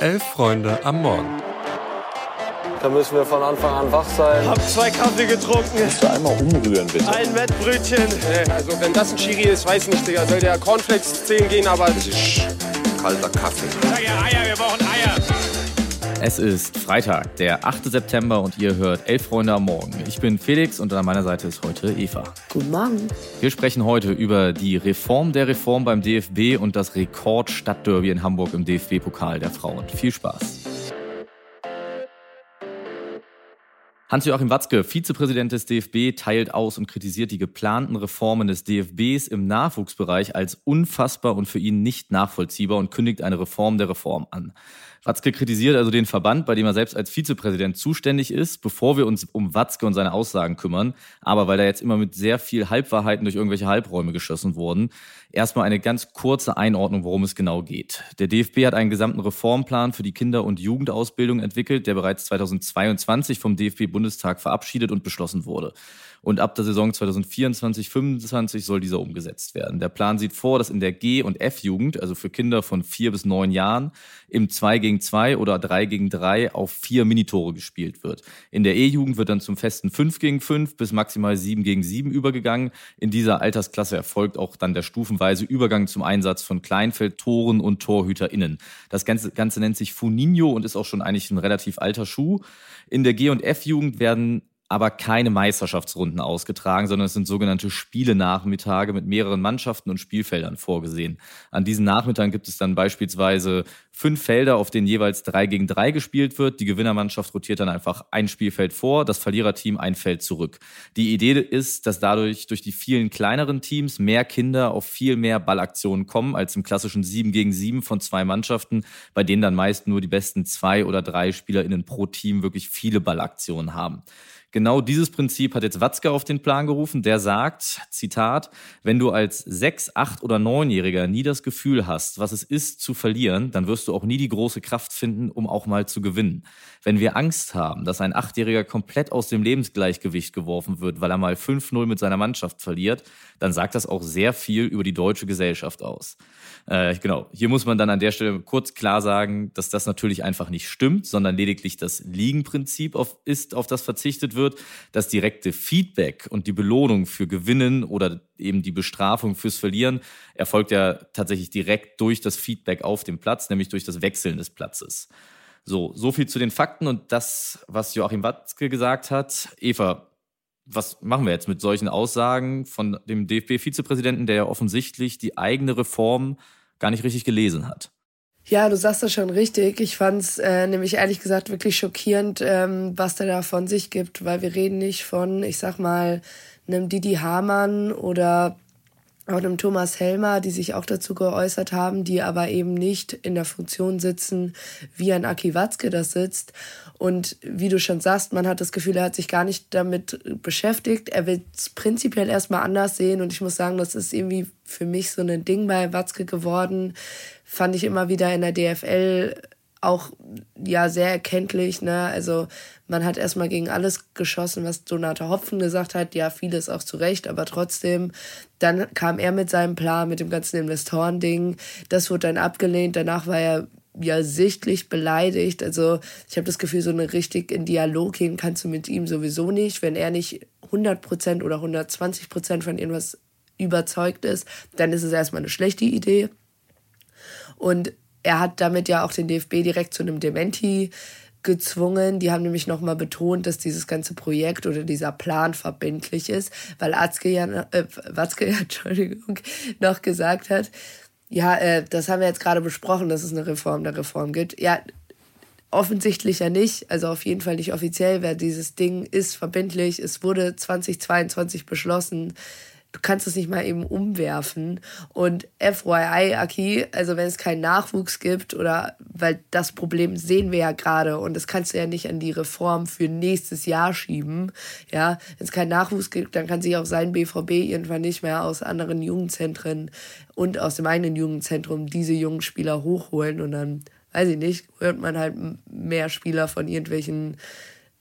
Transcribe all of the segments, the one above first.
Elf Freunde am Morgen. Da müssen wir von Anfang an wach sein. Hab zwei Kaffee getrunken. Kannst du einmal umrühren, bitte? Ein Wettbrötchen. Also wenn das ein Chiri ist, weiß nicht, Digga. Soll der Cornflakes 10 gehen, aber... Das ist kalter Kaffee. Sag ja Eier, wir brauchen Eier. Es ist Freitag, der 8. September und ihr hört Elf Freunde am Morgen. Ich bin Felix und an meiner Seite ist heute Eva. Guten Morgen. Wir sprechen heute über die Reform der Reform beim DFB und das Rekord-Stadtderby in Hamburg im DFB-Pokal der Frauen. Viel Spaß. Hans-Joachim Watzke, Vizepräsident des DFB, teilt aus und kritisiert die geplanten Reformen des DFBs im Nachwuchsbereich als unfassbar und für ihn nicht nachvollziehbar und kündigt eine Reform der Reform an. Watzke kritisiert also den Verband, bei dem er selbst als Vizepräsident zuständig ist, bevor wir uns um Watzke und seine Aussagen kümmern. Aber weil er jetzt immer mit sehr viel Halbwahrheiten durch irgendwelche Halbräume geschossen wurden, erstmal eine ganz kurze Einordnung, worum es genau geht. Der DFB hat einen gesamten Reformplan für die Kinder- und Jugendausbildung entwickelt, der bereits 2022 vom DFB-Bundestag verabschiedet und beschlossen wurde. Und ab der Saison 2024-25 soll dieser umgesetzt werden. Der Plan sieht vor, dass in der G- und F-Jugend, also für Kinder von vier bis neun Jahren, im 2 gegen 2 oder 3 gegen 3 auf vier Minitore gespielt wird. In der E-Jugend wird dann zum festen 5 gegen 5 bis maximal 7 gegen 7 übergegangen. In dieser Altersklasse erfolgt auch dann der stufenweise Übergang zum Einsatz von Kleinfeldtoren und TorhüterInnen. Das Ganze, Ganze nennt sich Funinho und ist auch schon eigentlich ein relativ alter Schuh. In der G- und F-Jugend werden aber keine Meisterschaftsrunden ausgetragen, sondern es sind sogenannte Spielenachmittage mit mehreren Mannschaften und Spielfeldern vorgesehen. An diesen Nachmittagen gibt es dann beispielsweise fünf Felder, auf denen jeweils drei gegen drei gespielt wird. Die Gewinnermannschaft rotiert dann einfach ein Spielfeld vor, das Verliererteam ein Feld zurück. Die Idee ist, dass dadurch durch die vielen kleineren Teams mehr Kinder auf viel mehr Ballaktionen kommen als im klassischen sieben gegen sieben von zwei Mannschaften, bei denen dann meist nur die besten zwei oder drei SpielerInnen pro Team wirklich viele Ballaktionen haben. Genau dieses Prinzip hat jetzt Watzke auf den Plan gerufen. Der sagt, Zitat, wenn du als sechs, acht oder neunjähriger nie das Gefühl hast, was es ist zu verlieren, dann wirst du auch nie die große Kraft finden, um auch mal zu gewinnen. Wenn wir Angst haben, dass ein Achtjähriger komplett aus dem Lebensgleichgewicht geworfen wird, weil er mal 5-0 mit seiner Mannschaft verliert, dann sagt das auch sehr viel über die deutsche Gesellschaft aus. Äh, genau, hier muss man dann an der Stelle kurz klar sagen, dass das natürlich einfach nicht stimmt, sondern lediglich das Liegenprinzip auf, ist, auf das verzichtet wird. Das direkte Feedback und die Belohnung für Gewinnen oder eben die Bestrafung fürs Verlieren erfolgt ja tatsächlich direkt durch das Feedback auf dem Platz, nämlich durch das Wechseln des Platzes. So, so viel zu den Fakten und das, was Joachim Watzke gesagt hat. Eva, was machen wir jetzt mit solchen Aussagen von dem DFB-Vizepräsidenten, der ja offensichtlich die eigene Reform gar nicht richtig gelesen hat? Ja, du sagst das schon richtig. Ich fand's äh, nämlich ehrlich gesagt wirklich schockierend, ähm, was der da von sich gibt, weil wir reden nicht von, ich sag mal, einem Didi Hamann oder auch einem Thomas Helmer, die sich auch dazu geäußert haben, die aber eben nicht in der Funktion sitzen, wie ein Aki Watzke das sitzt. Und wie du schon sagst, man hat das Gefühl, er hat sich gar nicht damit beschäftigt. Er will es prinzipiell erstmal anders sehen. Und ich muss sagen, das ist irgendwie für mich so ein Ding bei Watzke geworden. Fand ich immer wieder in der DFL auch ja sehr erkenntlich. Ne? Also man hat erstmal gegen alles geschossen, was Donata Hopfen gesagt hat. Ja, vieles auch zu Recht, aber trotzdem. Dann kam er mit seinem Plan, mit dem ganzen Investorending. Das wurde dann abgelehnt. Danach war er ja sichtlich beleidigt. Also ich habe das Gefühl, so eine richtig in Dialog gehen kannst du mit ihm sowieso nicht. Wenn er nicht 100% oder 120% von irgendwas überzeugt ist, dann ist es erstmal eine schlechte Idee. Und er hat damit ja auch den DFB direkt zu einem Dementi gezwungen. Die haben nämlich nochmal betont, dass dieses ganze Projekt oder dieser Plan verbindlich ist, weil Atzke ja, äh, Watzke ja, Entschuldigung, noch gesagt hat, ja, äh, das haben wir jetzt gerade besprochen, dass es eine Reform der Reform gibt. Ja, offensichtlich ja nicht, also auf jeden Fall nicht offiziell, wer dieses Ding ist verbindlich. Es wurde 2022 beschlossen du kannst es nicht mal eben umwerfen. Und FYI, Aki, also wenn es keinen Nachwuchs gibt oder, weil das Problem sehen wir ja gerade und das kannst du ja nicht an die Reform für nächstes Jahr schieben. Ja, wenn es keinen Nachwuchs gibt, dann kann sich auch sein BVB irgendwann nicht mehr aus anderen Jugendzentren und aus dem eigenen Jugendzentrum diese jungen Spieler hochholen und dann, weiß ich nicht, hört man halt mehr Spieler von irgendwelchen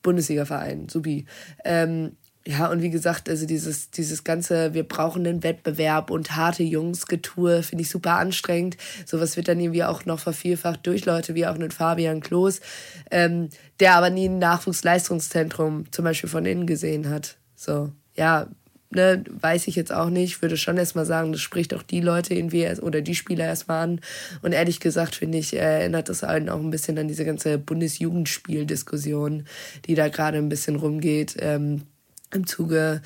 Bundesliga-Vereinen. Supi. Ähm, ja, und wie gesagt, also dieses, dieses ganze, wir brauchen einen Wettbewerb und harte Jungs-Getue finde ich super anstrengend. Sowas wird dann irgendwie auch noch vervielfacht durch Leute wie auch einen Fabian Klos, ähm, der aber nie ein Nachwuchsleistungszentrum zum Beispiel von innen gesehen hat. So, ja, ne, weiß ich jetzt auch nicht. Würde schon erstmal sagen, das spricht auch die Leute irgendwie oder die Spieler erstmal an. Und ehrlich gesagt, finde ich, erinnert das allen auch ein bisschen an diese ganze Bundesjugendspiel-Diskussion, die da gerade ein bisschen rumgeht. Ähm, im Zuge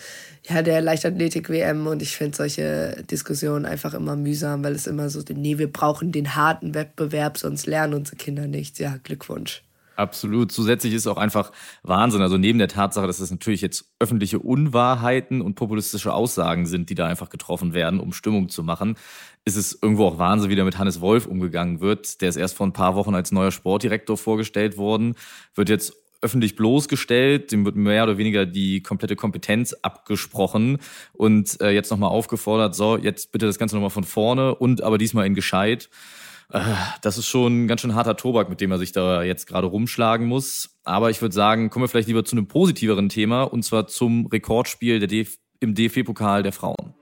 ja, der Leichtathletik-WM und ich finde solche Diskussionen einfach immer mühsam, weil es immer so, nee, wir brauchen den harten Wettbewerb, sonst lernen unsere Kinder nichts. Ja, Glückwunsch. Absolut. Zusätzlich ist auch einfach Wahnsinn. Also neben der Tatsache, dass es natürlich jetzt öffentliche Unwahrheiten und populistische Aussagen sind, die da einfach getroffen werden, um Stimmung zu machen, ist es irgendwo auch Wahnsinn, wie da mit Hannes Wolf umgegangen wird. Der ist erst vor ein paar Wochen als neuer Sportdirektor vorgestellt worden, wird jetzt öffentlich bloßgestellt, dem wird mehr oder weniger die komplette Kompetenz abgesprochen und äh, jetzt nochmal aufgefordert, so, jetzt bitte das Ganze nochmal von vorne und aber diesmal in gescheit. Äh, das ist schon ein ganz schön harter Tobak, mit dem er sich da jetzt gerade rumschlagen muss. Aber ich würde sagen, kommen wir vielleicht lieber zu einem positiveren Thema und zwar zum Rekordspiel der DF im DFB-Pokal der Frauen.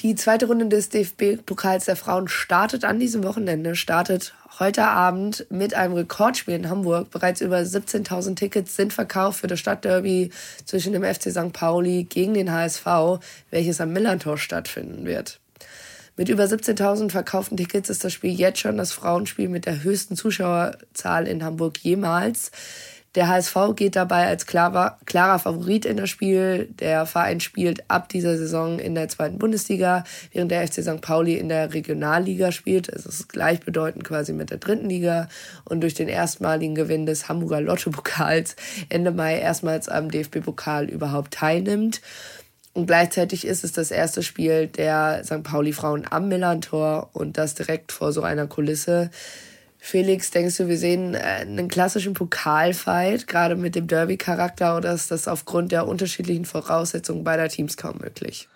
Die zweite Runde des DFB-Pokals der Frauen startet an diesem Wochenende, startet heute Abend mit einem Rekordspiel in Hamburg. Bereits über 17.000 Tickets sind verkauft für das Stadtderby zwischen dem FC St. Pauli gegen den HSV, welches am Millantor stattfinden wird. Mit über 17.000 verkauften Tickets ist das Spiel jetzt schon das Frauenspiel mit der höchsten Zuschauerzahl in Hamburg jemals. Der HSV geht dabei als klarer, klarer Favorit in das Spiel. Der Verein spielt ab dieser Saison in der zweiten Bundesliga, während der FC St. Pauli in der Regionalliga spielt. Es ist gleichbedeutend quasi mit der dritten Liga. Und durch den erstmaligen Gewinn des Hamburger Lotto-Pokals Ende Mai erstmals am DFB-Pokal überhaupt teilnimmt. Und gleichzeitig ist es das erste Spiel der St. Pauli-Frauen am Millantor und das direkt vor so einer Kulisse. Felix, denkst du, wir sehen äh, einen klassischen Pokalfight, gerade mit dem Derby-Charakter, oder ist das aufgrund der unterschiedlichen Voraussetzungen beider Teams kaum möglich?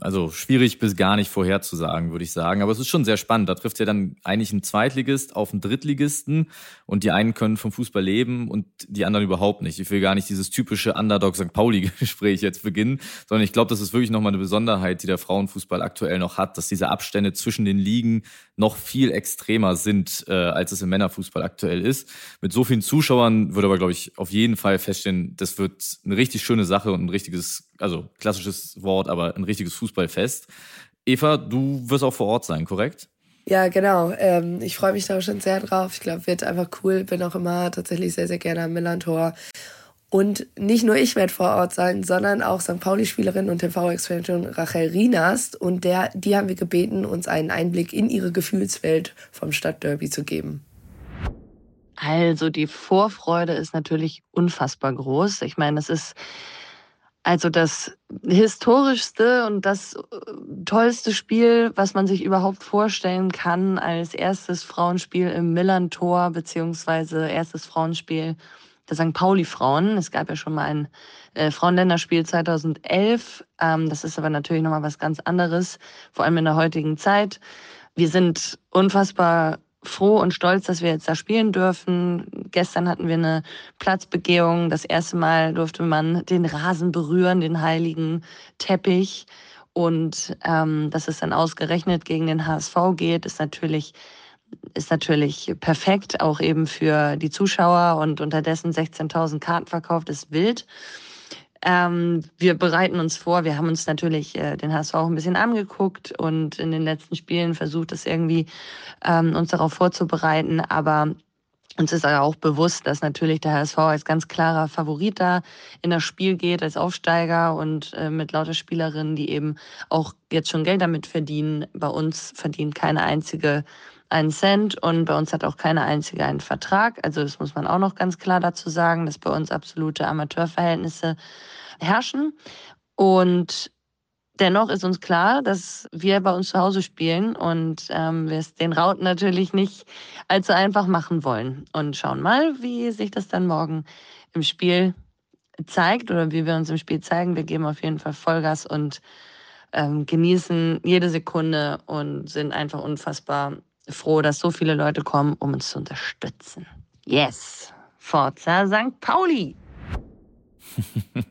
Also schwierig bis gar nicht vorherzusagen, würde ich sagen. Aber es ist schon sehr spannend. Da trifft ja dann eigentlich ein Zweitligist auf einen Drittligisten und die einen können vom Fußball leben und die anderen überhaupt nicht. Ich will gar nicht dieses typische Underdog St. Pauli-Gespräch jetzt beginnen, sondern ich glaube, das ist wirklich nochmal eine Besonderheit, die der Frauenfußball aktuell noch hat, dass diese Abstände zwischen den Ligen noch viel extremer sind, äh, als es im Männerfußball aktuell ist. Mit so vielen Zuschauern würde aber, glaube ich, auf jeden Fall feststellen, das wird eine richtig schöne Sache und ein richtiges, also klassisches Wort, aber ein richtiges Fußballfest. Eva, du wirst auch vor Ort sein, korrekt? Ja, genau. Ähm, ich freue mich da schon sehr drauf. Ich glaube, wird einfach cool. Bin auch immer tatsächlich sehr, sehr gerne am Millantor. Und nicht nur ich werde vor Ort sein, sondern auch St. Pauli-Spielerin und TV-Expertin Rachel Rienast. Und der, die haben wir gebeten, uns einen Einblick in ihre Gefühlswelt vom Stadtderby zu geben. Also die Vorfreude ist natürlich unfassbar groß. Ich meine, es ist also das historischste und das äh, tollste Spiel, was man sich überhaupt vorstellen kann als erstes Frauenspiel im Millantor beziehungsweise erstes Frauenspiel der St. Pauli-Frauen. Es gab ja schon mal ein äh, Frauenländerspiel 2011. Ähm, das ist aber natürlich nochmal was ganz anderes, vor allem in der heutigen Zeit. Wir sind unfassbar froh und stolz, dass wir jetzt da spielen dürfen. Gestern hatten wir eine Platzbegehung. Das erste Mal durfte man den Rasen berühren, den heiligen Teppich. Und ähm, dass es dann ausgerechnet gegen den HSV geht, ist natürlich ist natürlich perfekt, auch eben für die Zuschauer und unterdessen 16.000 Karten verkauft, ist wild. Ähm, wir bereiten uns vor, wir haben uns natürlich äh, den HSV auch ein bisschen angeguckt und in den letzten Spielen versucht, es irgendwie ähm, uns darauf vorzubereiten, aber uns ist auch bewusst, dass natürlich der HSV als ganz klarer Favorit da in das Spiel geht, als Aufsteiger und äh, mit lauter Spielerinnen, die eben auch jetzt schon Geld damit verdienen. Bei uns verdient keine einzige einen Cent und bei uns hat auch keine einzige einen Vertrag. Also das muss man auch noch ganz klar dazu sagen, dass bei uns absolute Amateurverhältnisse herrschen. Und dennoch ist uns klar, dass wir bei uns zu Hause spielen und ähm, wir es den Rauten natürlich nicht allzu einfach machen wollen. Und schauen mal, wie sich das dann morgen im Spiel zeigt oder wie wir uns im Spiel zeigen. Wir geben auf jeden Fall Vollgas und ähm, genießen jede Sekunde und sind einfach unfassbar froh, dass so viele Leute kommen, um uns zu unterstützen. Yes, Forza St. Pauli.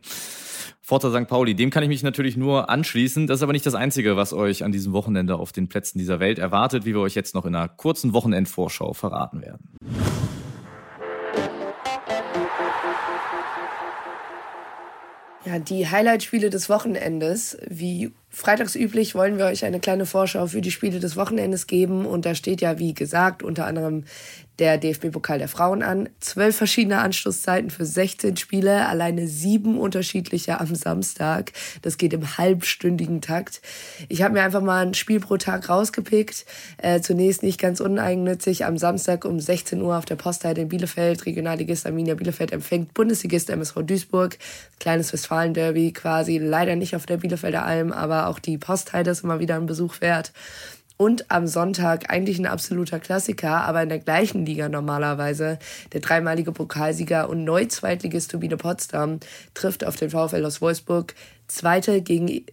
Forza St. Pauli, dem kann ich mich natürlich nur anschließen. Das ist aber nicht das Einzige, was euch an diesem Wochenende auf den Plätzen dieser Welt erwartet, wie wir euch jetzt noch in einer kurzen Wochenendvorschau verraten werden. Ja, die Highlight-Spiele des Wochenendes. Wie freitags üblich wollen wir euch eine kleine Vorschau für die Spiele des Wochenendes geben. Und da steht ja, wie gesagt, unter anderem der DFB-Pokal der Frauen an. Zwölf verschiedene Anschlusszeiten für 16 Spiele, alleine sieben unterschiedliche am Samstag. Das geht im halbstündigen Takt. Ich habe mir einfach mal ein Spiel pro Tag rausgepickt. Äh, zunächst nicht ganz uneigennützig. Am Samstag um 16 Uhr auf der Postheide in Bielefeld. Regionalligist Arminia Bielefeld empfängt Bundesligist MSV Duisburg. Kleines Westfalen-Derby quasi. Leider nicht auf der Bielefelder Alm, aber auch die Postheide ist immer wieder ein Besuch wert. Und am Sonntag eigentlich ein absoluter Klassiker, aber in der gleichen Liga normalerweise. Der dreimalige Pokalsieger und Neu-Zweitligist Turbine Potsdam trifft auf den VfL aus Wolfsburg. Zweite gegen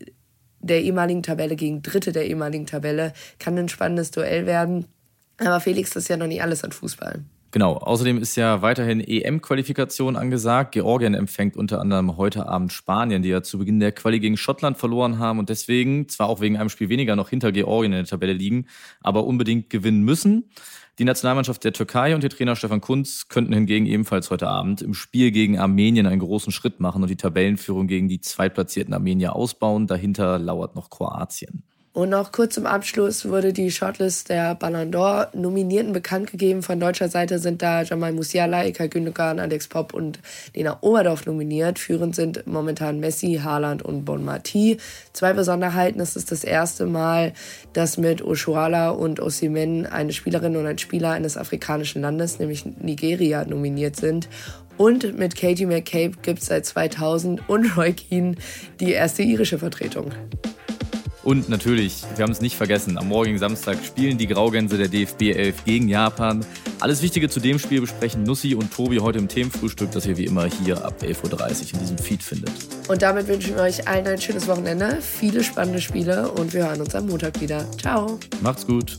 der ehemaligen Tabelle gegen Dritte der ehemaligen Tabelle. Kann ein spannendes Duell werden. Aber Felix, das ist ja noch nicht alles an Fußball. Genau, außerdem ist ja weiterhin EM-Qualifikation angesagt. Georgien empfängt unter anderem heute Abend Spanien, die ja zu Beginn der Quali gegen Schottland verloren haben und deswegen, zwar auch wegen einem Spiel weniger, noch hinter Georgien in der Tabelle liegen, aber unbedingt gewinnen müssen. Die Nationalmannschaft der Türkei und ihr Trainer Stefan Kunz könnten hingegen ebenfalls heute Abend im Spiel gegen Armenien einen großen Schritt machen und die Tabellenführung gegen die zweitplatzierten Armenier ausbauen. Dahinter lauert noch Kroatien. Und noch kurz zum Abschluss wurde die Shortlist der Ballon d'Or Nominierten bekannt gegeben. Von deutscher Seite sind da Jamal Musiala, Eka Gündogan, Alex Popp und Lena Oberdorf nominiert. Führend sind momentan Messi, Haaland und Bon Marti. Zwei Besonderheiten. Es ist das erste Mal, dass mit Oshuala und Osimen eine Spielerin und ein Spieler eines afrikanischen Landes, nämlich Nigeria, nominiert sind. Und mit Katie McCabe gibt es seit 2000 und Roy Keane die erste irische Vertretung. Und natürlich, wir haben es nicht vergessen, am morgigen Samstag spielen die Graugänse der DFB 11 gegen Japan. Alles Wichtige zu dem Spiel besprechen Nussi und Tobi heute im Themenfrühstück, das ihr wie immer hier ab 11.30 Uhr in diesem Feed findet. Und damit wünschen wir euch allen ein schönes Wochenende, viele spannende Spiele und wir hören uns am Montag wieder. Ciao. Macht's gut.